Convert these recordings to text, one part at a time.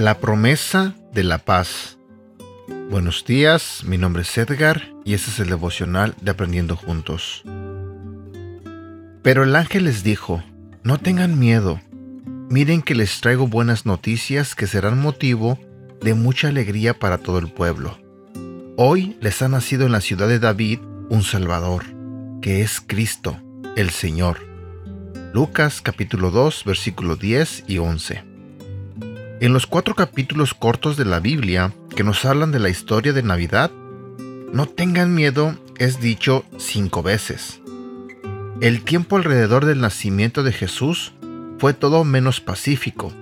La promesa de la paz. Buenos días, mi nombre es Edgar y este es el devocional de Aprendiendo Juntos. Pero el ángel les dijo, no tengan miedo, miren que les traigo buenas noticias que serán motivo de mucha alegría para todo el pueblo. Hoy les ha nacido en la ciudad de David un Salvador, que es Cristo, el Señor. Lucas capítulo 2 versículos 10 y 11. En los cuatro capítulos cortos de la Biblia que nos hablan de la historia de Navidad, no tengan miedo es dicho cinco veces. El tiempo alrededor del nacimiento de Jesús fue todo menos pacífico.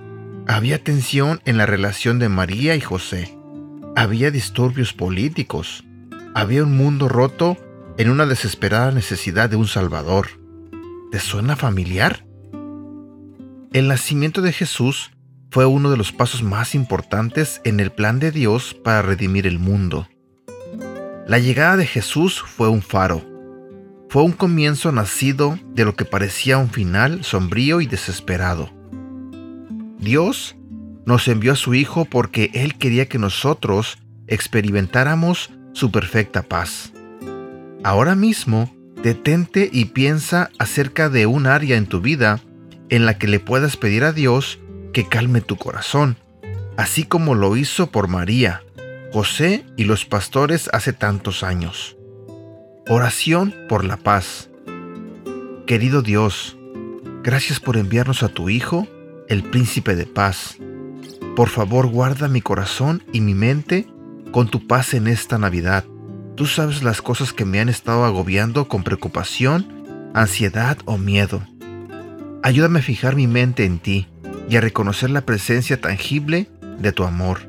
Había tensión en la relación de María y José. Había disturbios políticos. Había un mundo roto en una desesperada necesidad de un Salvador. ¿Te suena familiar? El nacimiento de Jesús fue uno de los pasos más importantes en el plan de Dios para redimir el mundo. La llegada de Jesús fue un faro. Fue un comienzo nacido de lo que parecía un final sombrío y desesperado. Dios nos envió a su Hijo porque Él quería que nosotros experimentáramos su perfecta paz. Ahora mismo, detente y piensa acerca de un área en tu vida en la que le puedas pedir a Dios que calme tu corazón, así como lo hizo por María, José y los pastores hace tantos años. Oración por la paz. Querido Dios, gracias por enviarnos a tu Hijo, el príncipe de paz. Por favor, guarda mi corazón y mi mente con tu paz en esta Navidad. Tú sabes las cosas que me han estado agobiando con preocupación, ansiedad o miedo. Ayúdame a fijar mi mente en ti y a reconocer la presencia tangible de tu amor.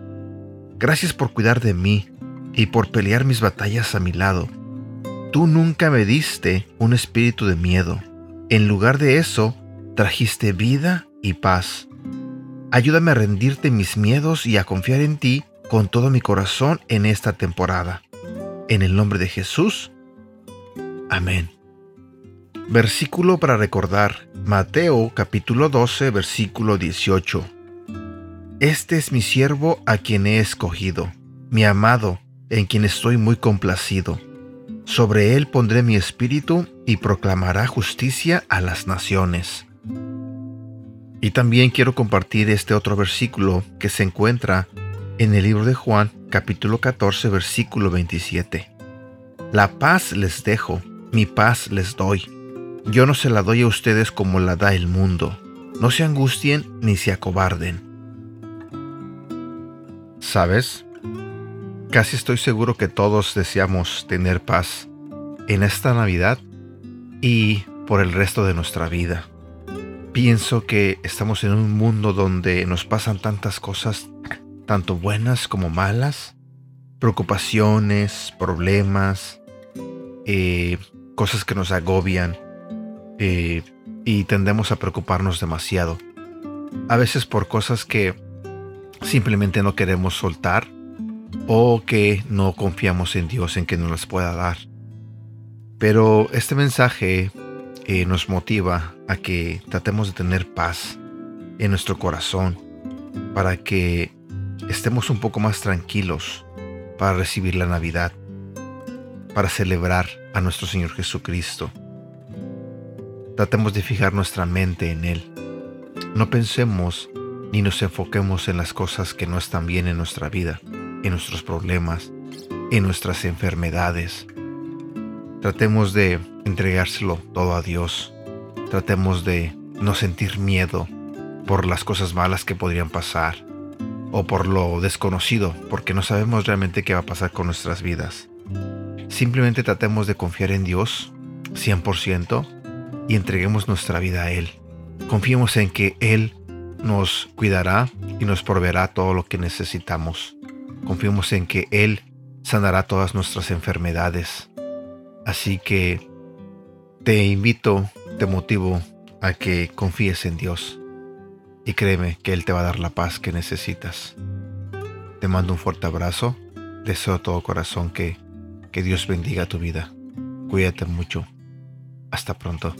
Gracias por cuidar de mí y por pelear mis batallas a mi lado. Tú nunca me diste un espíritu de miedo. En lugar de eso, trajiste vida y paz. Ayúdame a rendirte mis miedos y a confiar en ti con todo mi corazón en esta temporada. En el nombre de Jesús. Amén. Versículo para recordar. Mateo capítulo 12 versículo 18. Este es mi siervo a quien he escogido, mi amado, en quien estoy muy complacido. Sobre él pondré mi espíritu y proclamará justicia a las naciones. Y también quiero compartir este otro versículo que se encuentra en el libro de Juan capítulo 14 versículo 27. La paz les dejo, mi paz les doy yo no se la doy a ustedes como la da el mundo. No se angustien ni se acobarden. ¿Sabes? Casi estoy seguro que todos deseamos tener paz en esta Navidad y por el resto de nuestra vida. Pienso que estamos en un mundo donde nos pasan tantas cosas, tanto buenas como malas, preocupaciones, problemas, eh, cosas que nos agobian eh, y tendemos a preocuparnos demasiado. A veces por cosas que simplemente no queremos soltar o que no confiamos en Dios en que nos las pueda dar. Pero este mensaje eh, nos motiva a que tratemos de tener paz en nuestro corazón para que estemos un poco más tranquilos para recibir la Navidad, para celebrar a nuestro Señor Jesucristo. Tratemos de fijar nuestra mente en Él. No pensemos ni nos enfoquemos en las cosas que no están bien en nuestra vida, en nuestros problemas, en nuestras enfermedades. Tratemos de entregárselo todo a Dios. Tratemos de no sentir miedo por las cosas malas que podrían pasar o por lo desconocido, porque no sabemos realmente qué va a pasar con nuestras vidas. Simplemente tratemos de confiar en Dios 100% y entreguemos nuestra vida a Él. Confiemos en que Él nos cuidará y nos proveerá todo lo que necesitamos. Confiemos en que Él sanará todas nuestras enfermedades. Así que te invito, te motivo a que confíes en Dios. y créeme que Él te va a dar la paz que necesitas. Te mando un fuerte abrazo, deseo de todo corazón que, que Dios bendiga tu vida. Cuídate mucho. Hasta pronto.